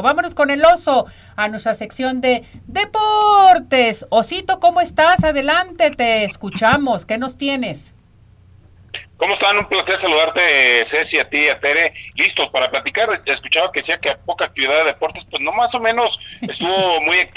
Vámonos con el oso a nuestra sección de deportes. Osito, ¿cómo estás? Adelante, te escuchamos. ¿Qué nos tienes? ¿Cómo están? Un placer saludarte, Ceci, a ti, a Tere. Listos para platicar. Escuchaba que decía que poca actividad de deportes, pues no más o menos estuvo muy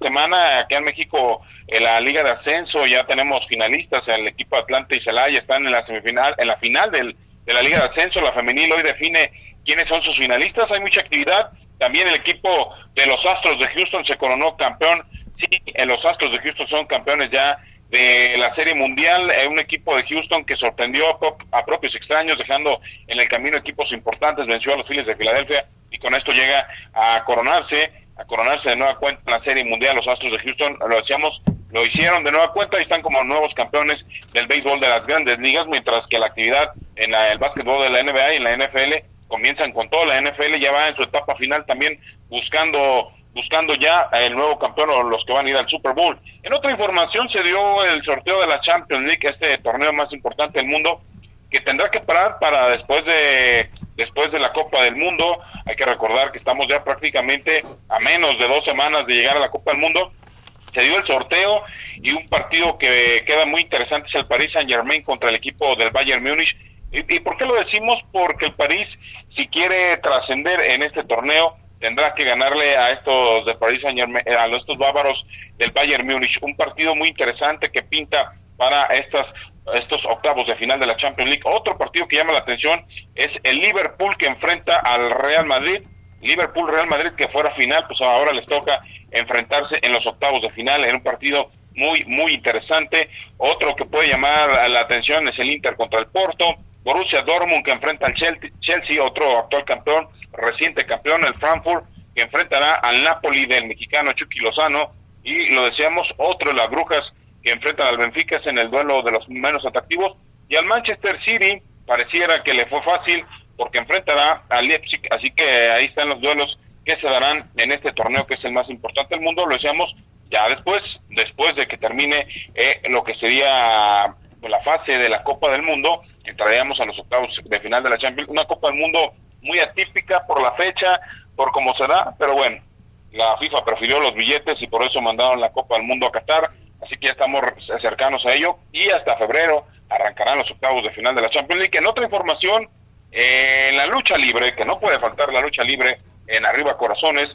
semana aquí en México en la Liga de Ascenso, ya tenemos finalistas, el equipo Atlante y Celaya están en la semifinal, en la final del, de la Liga de Ascenso, la femenil hoy define quiénes son sus finalistas, hay mucha actividad, también el equipo de los Astros de Houston se coronó campeón, sí, los Astros de Houston son campeones ya de la Serie Mundial, eh, un equipo de Houston que sorprendió a, propios extraños, dejando en el camino equipos importantes, venció a los Phillies de Filadelfia y con esto llega a coronarse, a coronarse de nueva cuenta en la Serie Mundial, los Astros de Houston, lo decíamos, lo hicieron de nueva cuenta y están como nuevos campeones del béisbol de las grandes ligas, mientras que la actividad en el básquetbol de la NBA y en la NFL comienzan con todo, la NFL ya va en su etapa final también buscando buscando ya el nuevo campeón o los que van a ir al Super Bowl. En otra información se dio el sorteo de la Champions League, este torneo más importante del mundo, que tendrá que parar para después de después de la Copa del Mundo. Hay que recordar que estamos ya prácticamente a menos de dos semanas de llegar a la Copa del Mundo. Se dio el sorteo y un partido que queda muy interesante es el Paris Saint Germain contra el equipo del Bayern Múnich ¿Y, por qué lo decimos? Porque el París, si quiere trascender en este torneo, tendrá que ganarle a estos de París a estos bávaros del Bayern Múnich. Un partido muy interesante que pinta para estas estos octavos de final de la Champions League. Otro partido que llama la atención es el Liverpool que enfrenta al Real Madrid. Liverpool Real Madrid que fuera final, pues ahora les toca enfrentarse en los octavos de final en un partido muy muy interesante. Otro que puede llamar la atención es el Inter contra el Porto. Borussia Dortmund que enfrenta al Chelsea, otro actual campeón, reciente campeón, el Frankfurt, que enfrentará al Napoli del mexicano Chucky Lozano, y lo decíamos, otro de las brujas que enfrentan al Benfica es en el duelo de los menos atractivos, y al Manchester City pareciera que le fue fácil porque enfrentará al Leipzig, así que ahí están los duelos que se darán en este torneo que es el más importante del mundo, lo decíamos ya después, después de que termine eh, lo que sería la fase de la Copa del Mundo, entraríamos a los octavos de final de la Champions, una Copa del Mundo muy atípica por la fecha, por cómo se da, pero bueno, la FIFA prefirió los billetes y por eso mandaron la Copa del Mundo a Qatar, así que ya estamos cercanos a ello y hasta febrero arrancarán los octavos de final de la Champions League. En otra información, en la lucha libre, que no puede faltar la lucha libre en Arriba Corazones,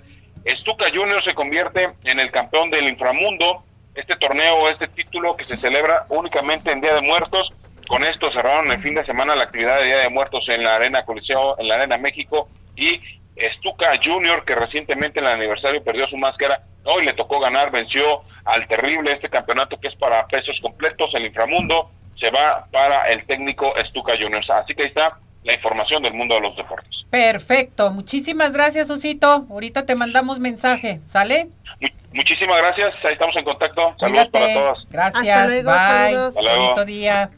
Stuka Junior se convierte en el campeón del inframundo, este torneo, este título que se celebra únicamente en Día de Muertos, con esto cerraron el fin de semana la actividad de Día de Muertos en la Arena Coliseo, en la Arena México y Stuka Junior, que recientemente en el aniversario perdió su máscara, hoy le tocó ganar, venció al terrible este campeonato que es para pesos completos, el inframundo, se va para el técnico Stuka Junior. Así que ahí está la información del mundo de los deportes. Perfecto, muchísimas gracias Osito, ahorita te mandamos mensaje, ¿sale? muchísimas gracias, ahí estamos en contacto, saludos para todos. Gracias, Hasta luego, bye, día.